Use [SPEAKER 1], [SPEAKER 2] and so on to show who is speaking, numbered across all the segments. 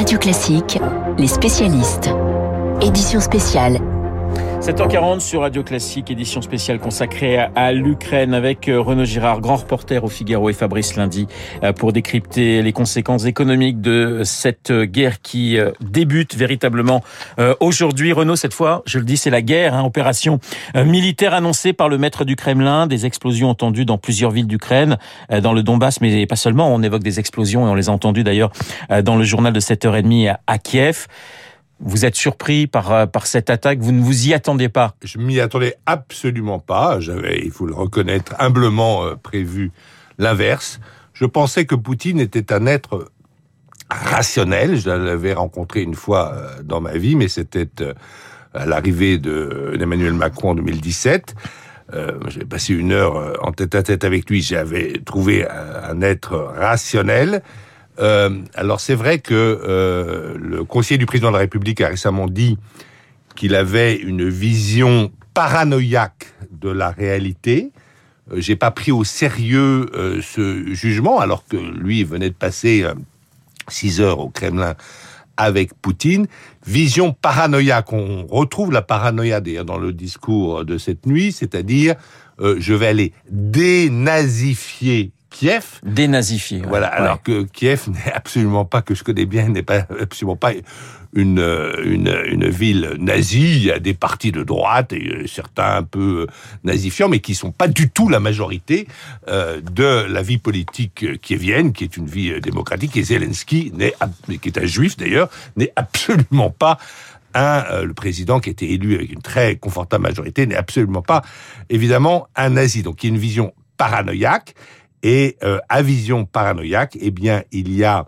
[SPEAKER 1] Radio Classique, les spécialistes. Édition spéciale
[SPEAKER 2] 7h40 sur Radio Classique, édition spéciale consacrée à l'Ukraine avec euh, Renaud Girard, grand reporter au Figaro et Fabrice Lundi euh, pour décrypter les conséquences économiques de cette guerre qui euh, débute véritablement aujourd'hui. Renaud, cette fois, je le dis, c'est la guerre, hein, opération militaire annoncée par le maître du Kremlin, des explosions entendues dans plusieurs villes d'Ukraine, dans le Donbass, mais pas seulement, on évoque des explosions et on les a entendues d'ailleurs dans le journal de 7h30 à Kiev. Vous êtes surpris par, euh, par cette attaque, vous ne vous y attendez pas
[SPEAKER 3] Je m'y attendais absolument pas. J'avais, il faut le reconnaître, humblement euh, prévu l'inverse. Je pensais que Poutine était un être rationnel. Je l'avais rencontré une fois euh, dans ma vie, mais c'était à l'arrivée d'Emmanuel Macron en 2017. Euh, J'ai passé une heure en tête à tête avec lui. J'avais trouvé un être rationnel euh, alors c'est vrai que euh, le conseiller du président de la République a récemment dit qu'il avait une vision paranoïaque de la réalité. Euh, J'ai pas pris au sérieux euh, ce jugement, alors que lui venait de passer euh, six heures au Kremlin avec Poutine. Vision paranoïaque. On retrouve la paranoïa d'ailleurs dans le discours de cette nuit, c'est-à-dire je vais aller dénazifier Kiev.
[SPEAKER 2] Dénazifié.
[SPEAKER 3] Voilà, alors que Kiev n'est absolument pas, que je connais bien, n'est pas absolument pas une, une, une ville nazie. Il y a des partis de droite et euh, certains un peu nazifiants, mais qui sont pas du tout la majorité euh, de la vie politique kievienne, qui est une vie démocratique. Et Zelensky, qui est un juif d'ailleurs, n'est absolument pas un, euh, le président qui a été élu avec une très confortable majorité, n'est absolument pas, évidemment, un nazi. Donc il y a une vision paranoïaque. Et euh, à vision paranoïaque, eh bien, il y a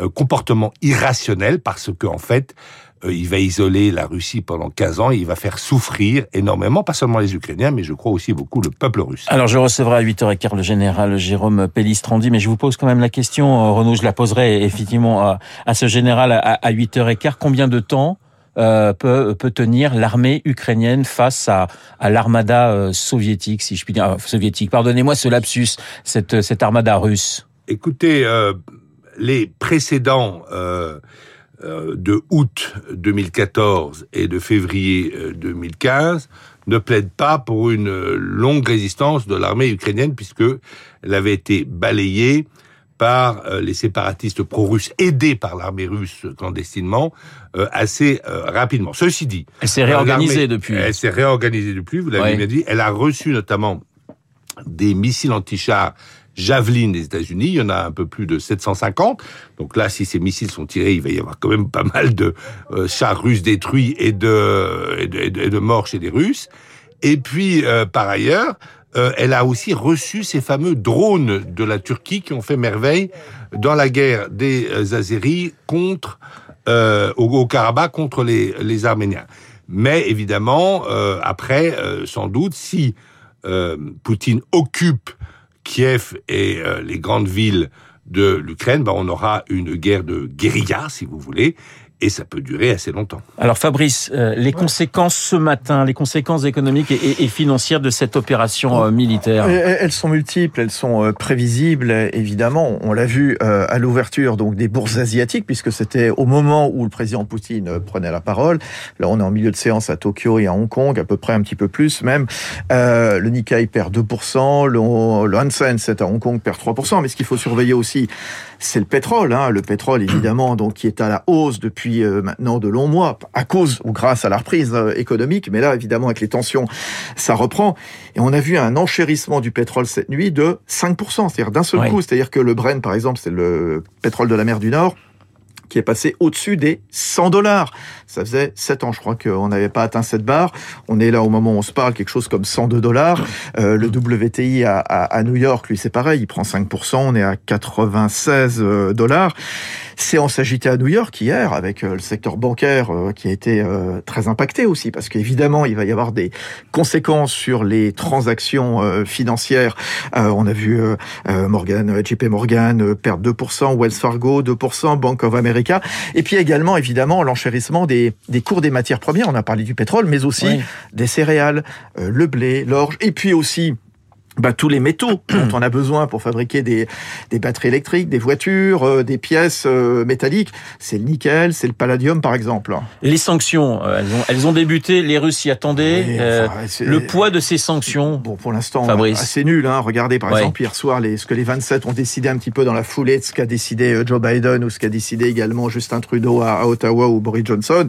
[SPEAKER 3] euh, comportement irrationnel parce que en fait, euh, il va isoler la Russie pendant 15 ans et il va faire souffrir énormément, pas seulement les Ukrainiens, mais je crois aussi beaucoup le peuple russe.
[SPEAKER 2] Alors je recevrai à 8h15 le général Jérôme Pellistrandi, mais je vous pose quand même la question, Renaud, je la poserai effectivement à, à ce général à, à 8h15. Combien de temps euh, peut, tenir l'armée ukrainienne face à, l'armada euh, soviétique, si je puis dire, euh, soviétique. Pardonnez-moi ce lapsus, cette, armada russe.
[SPEAKER 3] Écoutez, euh, les précédents de août 2014 et de février 2015 ne plaident pas pour une longue résistance de l'armée ukrainienne puisque elle avait été balayée par euh, les séparatistes pro-russes aidés par l'armée russe clandestinement euh, assez euh, rapidement. Ceci dit,
[SPEAKER 2] elle s'est réorganisée depuis.
[SPEAKER 3] Elle s'est réorganisée depuis. Vous l'avez bien dit. Elle a reçu notamment des missiles anti-chars Javelin des États-Unis. Il y en a un peu plus de 750. Donc là, si ces missiles sont tirés, il va y avoir quand même pas mal de euh, chars russes détruits et de, et de, et de, morts chez les Russes. Et puis, euh, par ailleurs, euh, elle a aussi reçu ces fameux drones de la Turquie qui ont fait merveille dans la guerre des Azéris contre euh, au, Karabakh contre les, Arméniens. Mais évidemment, euh, après, sans doute, si Poutine occupe Kiev et les grandes villes de l'Ukraine, ben on aura une guerre de guérilla, si vous voulez, et ça peut durer assez longtemps.
[SPEAKER 2] Alors Fabrice, euh, les conséquences ce matin, les conséquences économiques et, et financières de cette opération euh, militaire
[SPEAKER 4] Elles sont multiples, elles sont euh, prévisibles, évidemment. On l'a vu euh, à l'ouverture donc des bourses asiatiques, puisque c'était au moment où le président Poutine prenait la parole. Là, on est en milieu de séance à Tokyo et à Hong Kong, à peu près un petit peu plus même. Euh, le Nikkei perd 2%, le, le Hansen, c'est à Hong Kong, perd 3%. Mais ce qu'il faut surveiller aussi, c'est le pétrole. Hein. Le pétrole, évidemment, donc qui est à la hausse depuis depuis euh, maintenant de longs mois, à cause ou grâce à la reprise euh, économique, mais là, évidemment, avec les tensions, ça reprend. Et on a vu un enchérissement du pétrole cette nuit de 5%, c'est-à-dire d'un seul oui. coup. C'est-à-dire que le Brent, par exemple, c'est le pétrole de la mer du Nord, qui est passé au-dessus des 100 dollars. Ça faisait 7 ans, je crois, qu'on n'avait pas atteint cette barre. On est là au moment où on se parle, quelque chose comme 102 dollars. Euh, le WTI à, à, à, New York, lui, c'est pareil, il prend 5%, on est à 96 euh, dollars. Séance agitée à New York hier avec euh, le secteur bancaire euh, qui a été euh, très impacté aussi parce qu'évidemment il va y avoir des conséquences sur les transactions financières. On a vu Morgan, JP Morgan perdre 2%, Wells Fargo 2%, Bank of America et puis également évidemment l'enchérissement des, des cours des matières premières. On a parlé du pétrole mais aussi oui. des céréales, le blé, l'orge et puis aussi bah, tous les métaux dont on a besoin pour fabriquer des, des batteries électriques, des voitures, euh, des pièces euh, métalliques. C'est le nickel, c'est le palladium par exemple.
[SPEAKER 2] Les sanctions, euh, elles, ont, elles ont débuté, les Russes y attendaient.
[SPEAKER 4] Oui, enfin, c'est-
[SPEAKER 2] le poids de ces sanctions,
[SPEAKER 4] Bon, pour l'instant, assez nul. Hein. Regardez, par
[SPEAKER 2] Ouais.
[SPEAKER 4] exemple, hier soir, les, ce que les 27 ont décidé un petit peu dans la foulée de ce qu'a décidé Joe Biden ou ce qu'a décidé également Justin Trudeau à, à Ottawa ou Boris Johnson.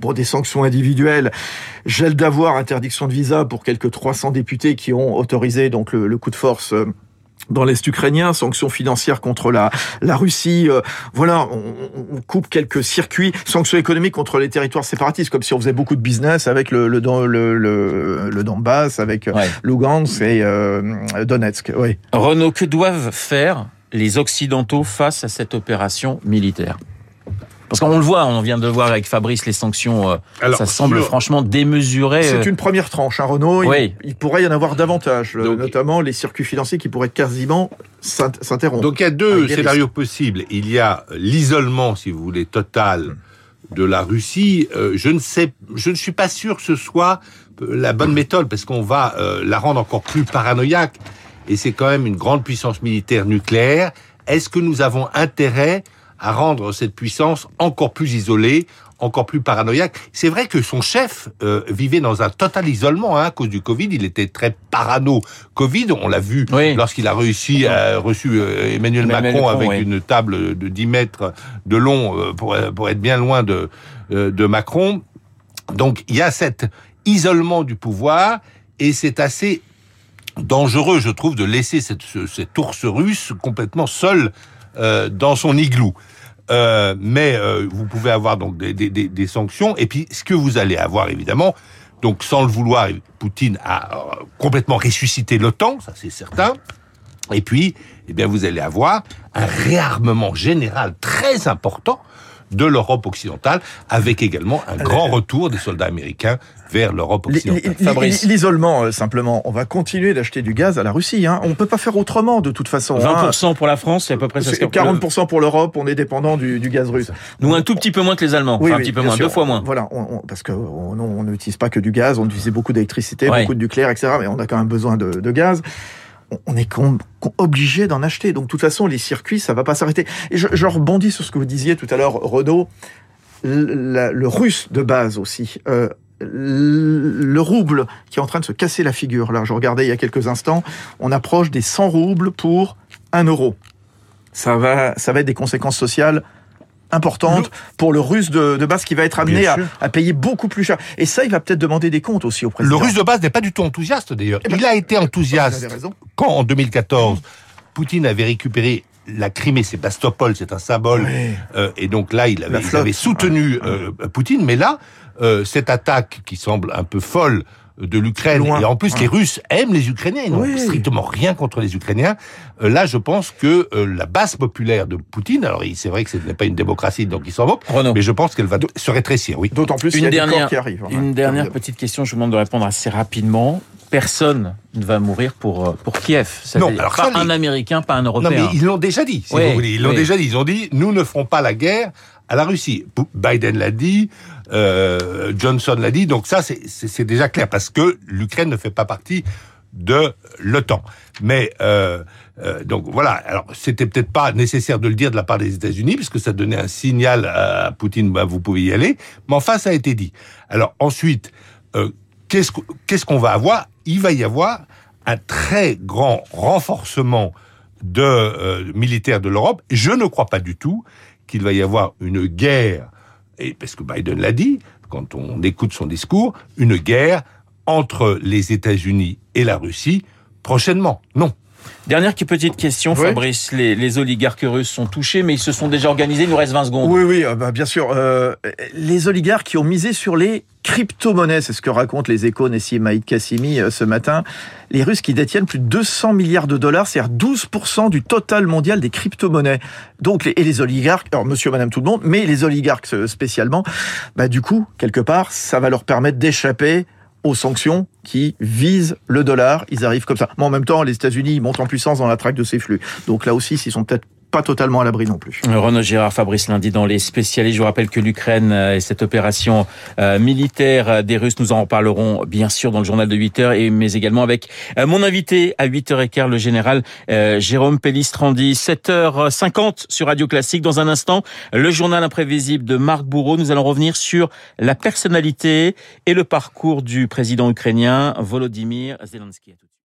[SPEAKER 4] Bon, des sanctions individuelles. Gel d'avoir, interdiction de visa pour quelques 300 députés qui ont autorisé donc le, le coup de force. euh, dans l'Est ukrainien, sanctions financières contre la, la Russie, euh, voilà, on, coupe quelques circuits, sanctions économiques contre les territoires séparatistes, comme si on faisait beaucoup de business avec le, le, Don- le, le, le Donbass, avec euh,
[SPEAKER 2] Ouais.
[SPEAKER 4] Lugansk et euh, Donetsk. Oui.
[SPEAKER 2] Renaud, que doivent faire les Occidentaux face à cette opération militaire? Parce qu'on le voit, on vient de le voir avec Fabrice, les sanctions, euh,
[SPEAKER 3] Alors,
[SPEAKER 2] ça semble
[SPEAKER 3] sur-
[SPEAKER 2] franchement démesuré.
[SPEAKER 4] C'est
[SPEAKER 2] euh,
[SPEAKER 4] une première tranche, hein, Renaud. Il-
[SPEAKER 2] Oui.
[SPEAKER 4] Il, pourrait y en avoir davantage, euh,
[SPEAKER 3] Donc-
[SPEAKER 4] notamment les circuits financiers qui pourraient quasiment s'int- s'interrompre.
[SPEAKER 3] Donc il y a deux scénarios possibles. Il y a l'isolement, si vous voulez, total de la Russie. Euh, je ne sais, je ne suis pas sûr que ce soit la bonne méthode parce qu'on va euh, la rendre encore plus paranoïaque. Et c'est quand même une grande puissance militaire nucléaire. Est-ce que nous avons intérêt à rendre cette puissance encore plus isolée, encore plus paranoïaque C'est vrai que son chef euh, vivait dans un total isolement hein, à cause du Covid. Il était très parano Covid. On l'a vu
[SPEAKER 2] Oui.
[SPEAKER 3] lorsqu'il a réussi, a reçu euh, Emmanuel,
[SPEAKER 2] Emmanuel
[SPEAKER 3] Macron,
[SPEAKER 2] Macron,
[SPEAKER 3] avec
[SPEAKER 2] oui.
[SPEAKER 3] une table de 10 mètres de long euh, pour, pour être bien loin de, euh, de Macron. Donc il y a cet isolement du pouvoir et c'est assez dangereux, je trouve, de laisser cette, ce- cet ours russe complètement seul euh, dans son igloo. Euh, mais euh, vous pouvez avoir donc des, des, sanctions. Et puis, ce que vous allez avoir, évidemment, donc sans le vouloir, Poutine a complètement ressuscité l'OTAN, ça c'est certain. Et puis, eh bien, vous allez avoir un réarmement général très important de l'Europe occidentale, avec également un grand retour des soldats américains vers l'Europe occidentale.
[SPEAKER 4] L'isolement, euh, simplement. On va continuer d'acheter du gaz à la Russie. Hein. On peut pas faire autrement, de toute façon. hein.
[SPEAKER 2] 20% pour la France, c'est à peu près ça.
[SPEAKER 4] C'est 40% pour l'Europe, on est dépendant du, du gaz russe.
[SPEAKER 2] Nous, un tout petit peu moins que les Allemands.
[SPEAKER 4] Oui,
[SPEAKER 2] Enfin, un
[SPEAKER 4] oui,
[SPEAKER 2] petit peu moins,
[SPEAKER 4] sûr.
[SPEAKER 2] deux fois moins.
[SPEAKER 4] Voilà, on- on- parce que on on n'utilise pas que du gaz, on utilise beaucoup d'électricité,
[SPEAKER 2] Ouais.
[SPEAKER 4] beaucoup de nucléaire, etc. Mais on a quand même besoin de, de gaz. On- est obligé d'en acheter. Donc, de toute façon, les circuits, ça va pas s'arrêter. Et je, rebondis sur ce que vous disiez tout à l'heure, Renaud. Le russe de base aussi. Euh, le rouble qui est en train de se casser la figure. Là, je regardais il y a quelques instants, on approche des 100 roubles pour 1 euro. Ça va, ça va être des conséquences sociales importantes pour le russe de, de base qui va être amené à, payer beaucoup plus cher. Et ça, il va peut-être demander des comptes aussi au
[SPEAKER 3] Le
[SPEAKER 4] président.
[SPEAKER 3] russe de base n'est pas du tout enthousiaste d'ailleurs.
[SPEAKER 4] Eh ben,
[SPEAKER 3] Il a été
[SPEAKER 4] Vous
[SPEAKER 3] enthousiaste
[SPEAKER 4] avez raison.
[SPEAKER 3] quand en 2014, Poutine avait récupéré la Crimée, Sébastopol, c'est un symbole. Euh, et donc là, il avait soutenu euh, Poutine. Mais là, euh, cette attaque qui semble un peu folle de l'Ukraine, et en plus
[SPEAKER 4] Ouais.
[SPEAKER 3] les Russes aiment les Ukrainiens, ils n'ont
[SPEAKER 4] Oui.
[SPEAKER 3] strictement rien contre les Ukrainiens. Euh, là, je pense que euh, la base populaire de Poutine, alors c'est vrai que ce n'est pas une démocratie, donc il s'en va,
[SPEAKER 2] Renaud.
[SPEAKER 3] mais je pense qu'elle va se rétrécir, oui.
[SPEAKER 4] D'autant plus qu'il y
[SPEAKER 2] Une
[SPEAKER 4] a des
[SPEAKER 2] dernière,
[SPEAKER 4] corps qui arrivent.
[SPEAKER 2] une dernière petite question, je vous demande de répondre assez rapidement. Personne ne va mourir pour, euh, pour Kiev.
[SPEAKER 3] Non, alors
[SPEAKER 2] pas
[SPEAKER 3] ça,
[SPEAKER 2] un
[SPEAKER 3] les-
[SPEAKER 2] Américain, pas un
[SPEAKER 3] Non,
[SPEAKER 2] Européen.
[SPEAKER 3] mais ils l'ont déjà dit, si
[SPEAKER 2] Oui,
[SPEAKER 3] vous voulez. Ils l'ont
[SPEAKER 2] oui.
[SPEAKER 3] déjà dit. Ils ont dit, nous ne ferons pas la guerre à la Russie. Biden l'a dit, euh, Johnson l'a dit, donc ça, c'est- déjà clair, parce que l'Ukraine ne fait pas partie de l'OTAN. Mais euh, euh, donc voilà. Alors c'était peut-être pas nécessaire de le dire de la part des États-Unis, puisque ça donnait un signal à Poutine, bah, vous pouvez y aller. Mais enfin, ça a été dit. Alors ensuite, euh, qu'est-ce qu'- qu'est-ce qu'on va avoir? Il va y avoir un très grand renforcement de euh, militaires de l'Europe. Je ne crois pas du tout qu'il va y avoir une guerre, et parce que Biden l'a dit, quand on écoute son discours, une guerre entre les États-Unis et la Russie prochainement. Non.
[SPEAKER 2] Dernière petite question,
[SPEAKER 4] Oui.
[SPEAKER 2] Fabrice. Les, les oligarques russes sont touchés, mais ils se sont déjà organisés. Il nous reste 20 secondes.
[SPEAKER 4] Oui, oui, euh, bah, bien sûr. Euh, les oligarques qui ont misé sur les crypto-monnaies, c'est ce que racontent les échos Nessim Maïd Kassimi euh, ce matin. Les Russes qui détiennent plus de 200 milliards de dollars, c'est-à-dire 12% du total mondial des crypto-monnaies. Donc, les, et les oligarques, alors monsieur, madame, tout le monde, mais les oligarques spécialement, bah, du coup, quelque part, ça va leur permettre d'échapper aux sanctions qui visent le dollar. Ils arrivent comme ça. Mais en même temps, les États-Unis montent en puissance dans la traque de ces flux. Donc là aussi, s'ils sont peut-être pas totalement à l'abri non plus.
[SPEAKER 2] Renaud Girard, Fabrice Lundi dans les spécialistes. Je vous rappelle que l'Ukraine et cette opération militaire des Russes, nous en reparlerons bien sûr dans le journal de 8 heures, mais également avec mon invité à 8h15, le général Jérôme Pellistrandi. 7h50 sur Radio Classique. Dans un instant, le journal imprévisible de Marc Bourreau. Nous allons revenir sur la personnalité et le parcours du président ukrainien Volodymyr Zelensky.